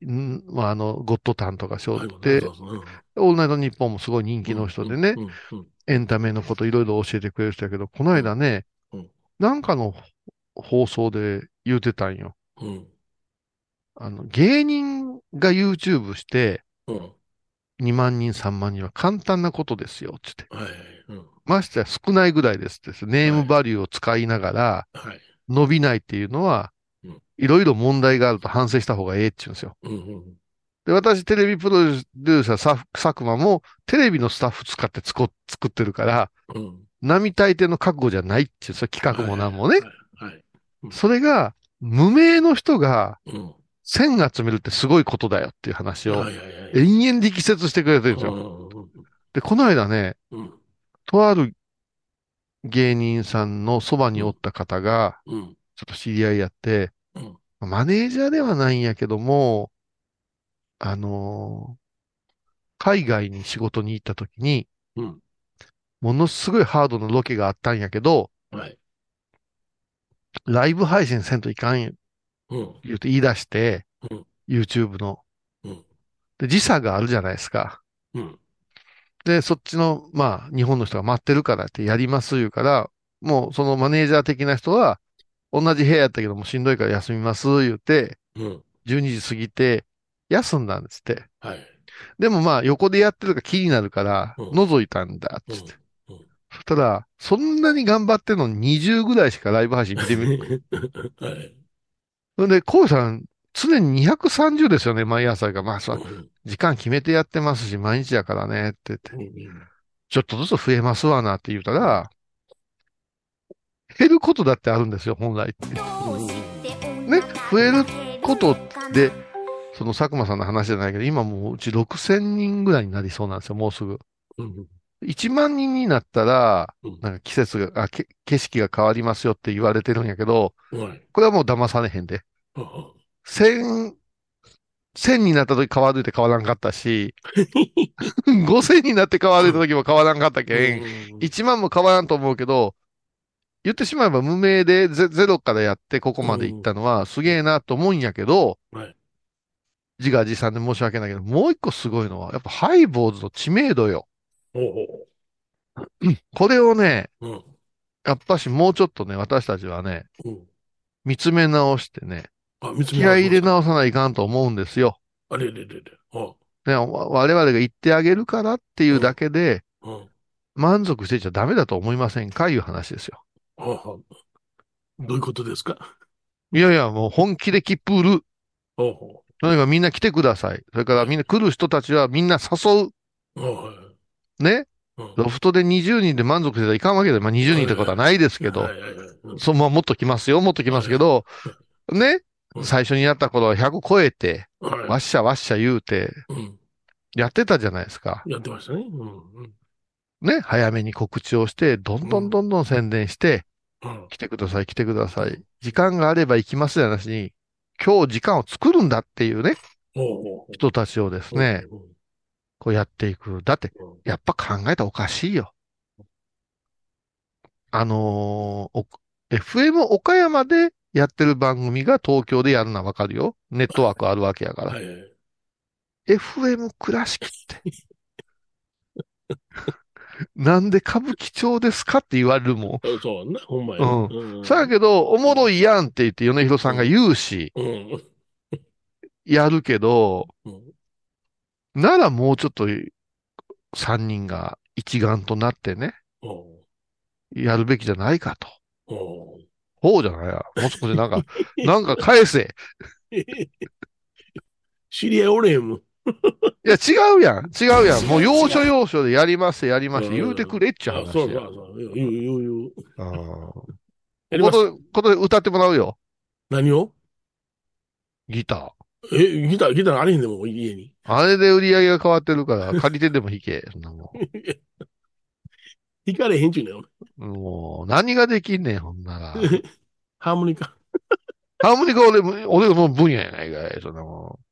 い。んまあ、あの、ゴッドタンとかしょはいって、そうそううんオールナイトニッポンもすごい人気の人でね、うんうんエンタメのこといろいろ教えてくれる人やけど、この間ねうん、なんかの放送で言うてたんよ。うん。あの、芸人が YouTube してうん。2万人、3万人は簡単なことですよ、つって。はいはい。うん。ましてや少ないぐらいですって。ネームバリューを使いながらはい。伸びないっていうのはうん、いろいろ問題があると反省した方がええって言うんですよ。うんうん。で、私、テレビプロデューサー、さ佐久間も、テレビのスタッフ使ってつこ作ってるから、うん。並大抵の覚悟じゃないっていう、それ企画もなんもね。それが、無名の人がうん。1000集めるってすごいことだよっていう話を。延々力説してくれてるんですよ。よ。で、この間ね、うん。とある芸人さんのそばにおった方が、うん。ちょっと知り合いやって、うんマネージャーではないんやけども、あのー海外に仕事に行った時に、うん。ものすごいハードなロケがあったんやけど、はい。ライブ配信せんといかんうん。言うて言い出して、うん YouTube の。うんで、時差があるじゃないですか。うん。で、そっちの、まあ、日本の人が待ってるからってやります言うから、もうそのマネージャー的な人は、同じ部屋やったけどもしんどいから休みます言うて、うん。12時過ぎて、休んだんですって。はい。でもまあ、横でやってるから気になるから、うん覗いたんだ、うんつって。うんそしたら、そんなに頑張ってんのに20ぐらいしかライブ配信見てみる。はい。それで、こうさん、常に230ですよね、毎朝が。まあ、そううん時間決めてやってますし、毎日やからね、って言って。うんちょっとずつ増えますわなって言うたら、減ることだってあるんですよ、本来って。ね、増えることで、その佐久間さんの話じゃないけど、今もううち6000人ぐらいになりそうなんですよ、もうすぐ。うん1万人になったらうん、なんか季節が、あ、け景色が変わりますよって言われてるんやけど、はい。これはもう騙されへんで。うん1000、1000になった時変わるって変わらんかったし、5000になって変わる時も変わらんかったけん、1万も変わらんと思うけど、言ってしまえば無名でゼゼロからやってここまで行ったのはすげえなと思うんやけど、はい自画自賛で申し訳ないけど、もう一個すごいのは、やっぱハイボーズの知名度よ。おうこれをね、おううんやっぱしもうちょっとね、私たちはね、うん見つめ直してね、気合い入れ直さないかんと思うんですよ。あれれれれ。あね、わ我々が言ってあげるからっていうだけで、うん。満足してちゃダメだと思いませんか？いう話ですよ。あどういうことですか？いやいや、もう本気で切符売る。とにかくみんな来てください。それからみんな来る人たちはみんな誘う。ね、うん。ロフトで20人で満足してたらいかんわけで、まあ20人ってことはないですけど。は、いはいはい。うん。そのままもっと来ますよ、もっと来ますけど、ね？う、ん。最初にやった頃は100超えて、はい。わっしゃわっしゃ言うて、うん。やってたじゃないですか。やってましたね。うんうんね、早めに告知をして、どんどんどんどん宣伝して、うん来てください、来てください。時間があれば行きますじゃなしに、今日時間を作るんだっていうね、人たちをですね、うんこうやっていく。だって、うんやっぱ考えたらおかしいよ。あのーお FM 岡山でやってる番組が東京でやるのはわかるよ。ネットワークあるわけやから。はいはい FM 倉敷って。なんで歌舞伎町ですかって言われるもん。そうそうな、ほんまやうんうんそやけど、おもろいやんって言って米広さんが言うし、うんやるけど、うんならもうちょっと三人が一丸となってね、やるべきじゃないかと。ほうじゃないや。もう少しなんか、なんか返せ。知り合いおれへんもん。いや、違うやん。違うやん。もう要所要所でやりますやりまして、言うてくれっちゅうあ話や。そうそうそう。言う言う言うこと、ことで歌ってもらうよ。何を？ギタえ、ギター、ギターあれへんでもん家に。ー。あれで売り上げが変わってるから、借りてでも弾け。そんなも弾かれへんちゅうねん。ん。もう、何ができんねん、ほんなら。ハーモニカ。ハーモニカ俺も、俺の分野やないかい、そんなもん。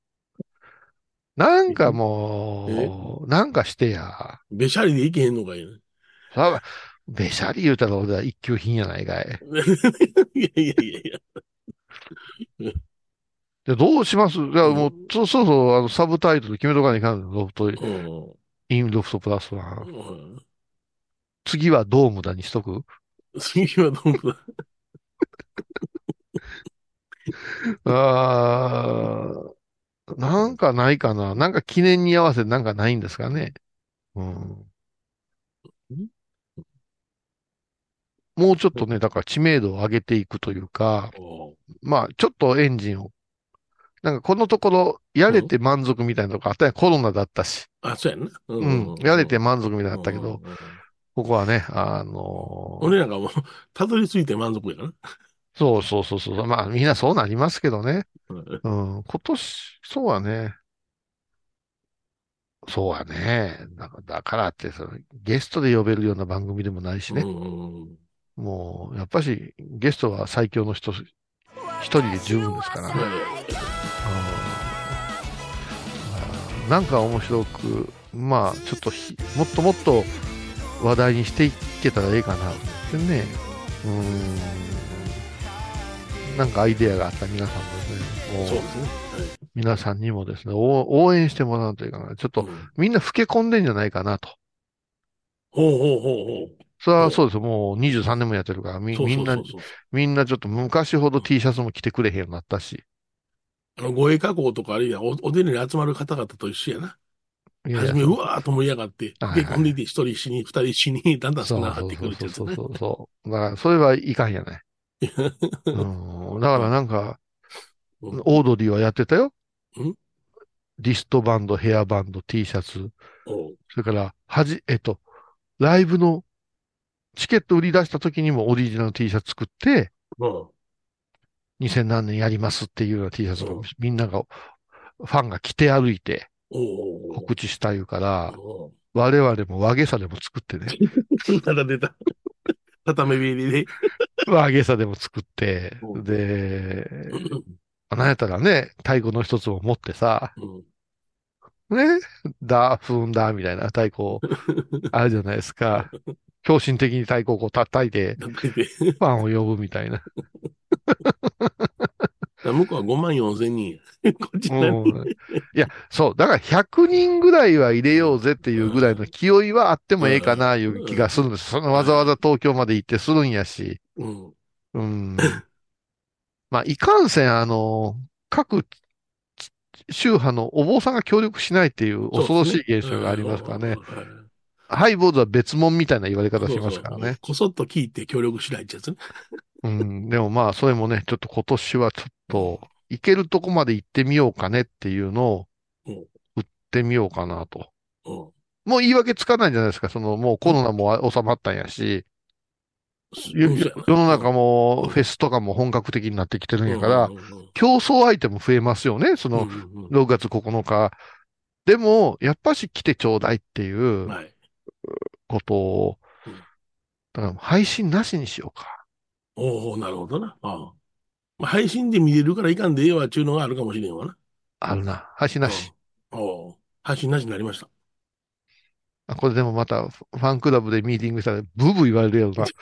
なんかもう、なんかしてや。べしゃりでいけへんのかいな。さべしゃり言うたら俺は一級品やないかい。いやいやいやいや。で、どうします？じゃあもう、そ、そうそう、あの、サブタイトル決めとかないかんの？ロフト、うんインロフトプラスワン。うん次はドームだにしとく？次はどうだ あー、なんかないかな？なんか記念に合わせてなんかないんですかね？うん。もうちょっとね、だから知名度を上げていくというか、まあ、ちょっとエンジンを、なんかこのところ、やれて満足みたいなとこあったやんコロナだったし。あ、そうやんな。ううん。やれて満足みたいなのあったけど、ここはね、あのー俺なんかもう、たどり着いて満足やな。そうそうそうそう。まあ、みんなそうなりますけどね。うんうん。今年、そうはね。そうはね。だからだからってその、ゲストで呼べるような番組でもないしね。もう、やっぱし、ゲストは最強の人、一人で十分ですからなんか面白く、まあ、ちょっとひ、もっともっと話題にしていけたらええかなってね。うん。なんかアイデアがあったら皆さんもね、もうそうですね。皆さんにもですね、応応援してもらうというかな、ちょっとみんな老け込んでんじゃないかなと。ほうほうほうほう。それはそうですよ。もう23年もやってるから、みそうみんなそうそうそう。みんなちょっと昔ほど T シャツも着てくれへんようになったし。あの、護衛加工とかあるいはお、おでんに集まる方々と一緒やな。いやはじめ、うわーっと盛り上がって、はいはいでいて一人死に、二人死に、だんだんそ少なくなってうそうそうくるってやつね。そうそうそう。だから、それはいかんやない。うん。だからなんか、うんオードリーはやってたよん。リストバンド、ヘアバンド、T シャツ。それから、はじ、えっと、ライブのチケット売り出した時にもオリジナル T シャツ作って、うん2000何年やりますっていうような T シャツうんをみんなが、ファンが着て歩いて告知したいうから、我々も和げさでも作ってね。まだ出た。畳ビリで。和げさでも作ってう、んで、なんやったらね、太鼓の一つも持ってさ、うんね、だ、ふんだ、みたいな太鼓、あるじゃないですか。狂信的に太鼓をこう叩いて、叩いてファンを呼ぶみたいな。向こうは5万4千人や。こっち何人うんいや、そう、だから100人ぐらいは入れようぜっていうぐらいの気負いはあってもええかな、いう気がするんです。そのわざわざ東京まで行ってするんやし。うん。うん。まあ、いかんせん、あの、各宗派のお坊さんが協力しないっていう恐ろしい現象がありますからね。ハイボーズは別物みたいな言われ方しますからね。そうそうこそっと聞いて協力しないってやつね。うん。でもまあ、それもね、ちょっと今年はちょっと、行けるとこまで行ってみようかねっていうのをうん、売ってみようかなと。うん。もう言い訳つかないんじゃないですか。その、もうコロナも収まったんやし、世の中もフェスとかも本格的になってきてるんやから競争相手も増えますよね。その、うんうんうん6月9日。でも、やっぱし来てちょうだいっていうはい。ことをうん、だから配信なしにしようか。おおなるほどな。ああまあ、配信で見れるからいかんでええわっていうのがあるかもしれんわな。あるな。配信なし。うん。おお配信なしになりました。あこれでもまた、ファンクラブでミーティングしたら、ブーブー言われるやろな。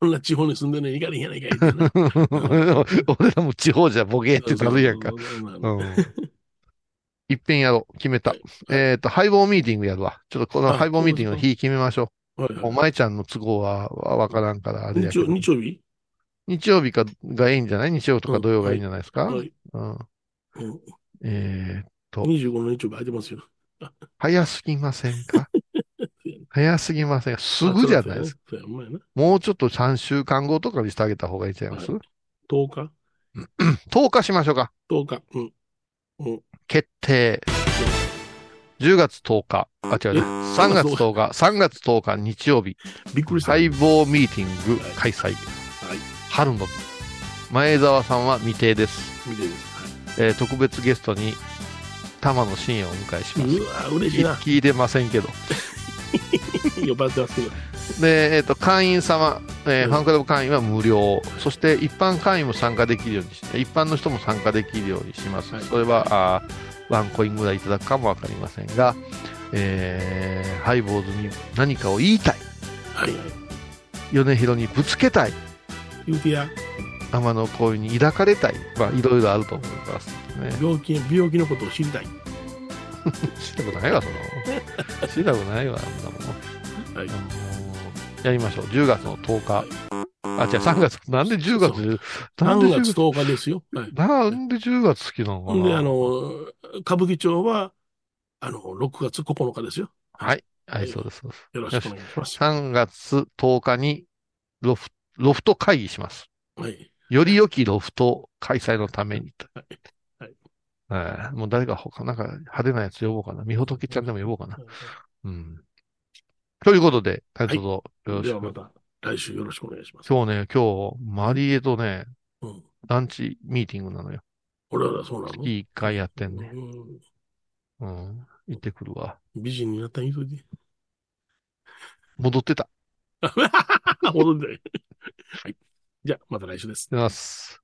こんな地方に住んでんのに行かれへんやないかい。俺らも地方じゃボケってなるやんか。うん。いっぺんやろう。決めたはい。えっと、ハイボーミーティングやるわ。ちょっとこのあハイボーミーティングの日決めましょう。はいはいもう、舞ちゃんの都合はわわからんから、あれや日曜。日曜日？日曜日かがいいんじゃない？日曜とか土曜がいいんじゃないですか、はい。うん。うんえー、と25の日曜日空いてますよ。早すぎませんか？早すぎませんか？すぐじゃないですか。もうちょっと3週間後とかにしてあげた方がいいんちゃいます、はい10日 ?10 日しましょうか。?10 日。うん。うん。決定。10月10日。あ、違うえ？ね。3月10日。3月10日日曜日。びっくりした。細胞ミーティング開催。はい。春の部。前澤さんは未定です。見てです。えー特別ゲストに玉野真也をお迎えします。うわ、嬉しいな。聞いてませんけど。呼ばれてますけど。で、えっ、と、会員様、えーうんファンクラブ会員は無料。そして、一般会員も参加できるようにして、一般の人も参加できるようにします。はいそれは、あーワンコインぐらいいただくかもわかりませんが、えーハイボーズに何かを言いたい。はいはい。米広にぶつけたい。言うてや、天の声に抱かれたい。まあ、いろいろあると思います。ね。病気、病気のことを知りたい。知りたくないわ、その。知りたくないわ、そんなもん。はい。あのやりましょう。10月の10日。あ、違う、3月。なんで10月？なんで3 10月10日ですよ。はい。なんで10月好きなのかな？で、あの、歌舞伎町は、あの、6月9日ですよ。はい。はい、そうです、そうです。よろしくお願いします。3月10日にロフロフト会議します。はい。より良きロフト開催のためにと。はいはいはいもう誰か他、なんか派手なやつ呼ぼうかな。みほとけちゃんでも呼ぼうかな。うん。ということで、どうぞよろしく。ではまた来週よろしくお願いします。今日ね、今日、マリエとね、うん。ランチミーティングなのよ。俺らそうなの？月1回やってんね。うん。うん。行ってくるわ。美人になったら言うといて。戻ってた。戻って。はい。じゃあ、また来週です。出ます。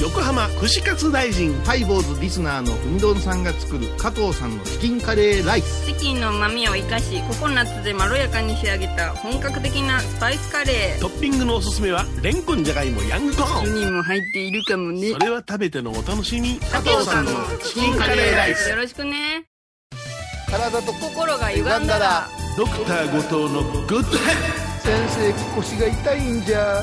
横浜串カツ大臣。ハイボーズリスナーのうみどんさんが作る加藤さんのチキンカレーライス。チキンの旨味を生かしココナッツでまろやかに仕上げた本格的なスパイスカレー。トッピングのおすすめはレンコンじゃがいもヤングコーンにも入っているかもね。それは食べてのお楽しみ。加藤さんのチキンカレーライス。よろしくね。体と心が歪んだら。ドクター後藤のグッドヘッ先生腰が痛いんじゃ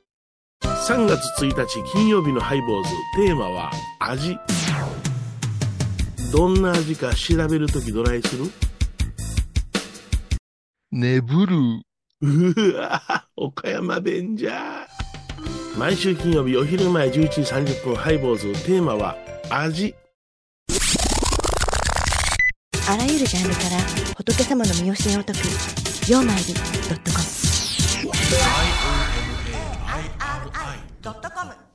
3月1日金曜日のハイボーズ。テーマは味。どんな味か調べるときどないする？眠る。うわ岡山弁じゃ。毎週金曜日お昼前11時30分ハイボーズ。テーマは味。あらゆるジャンルから仏様の身教えを解く「曜マイルドットコム」ドットコム。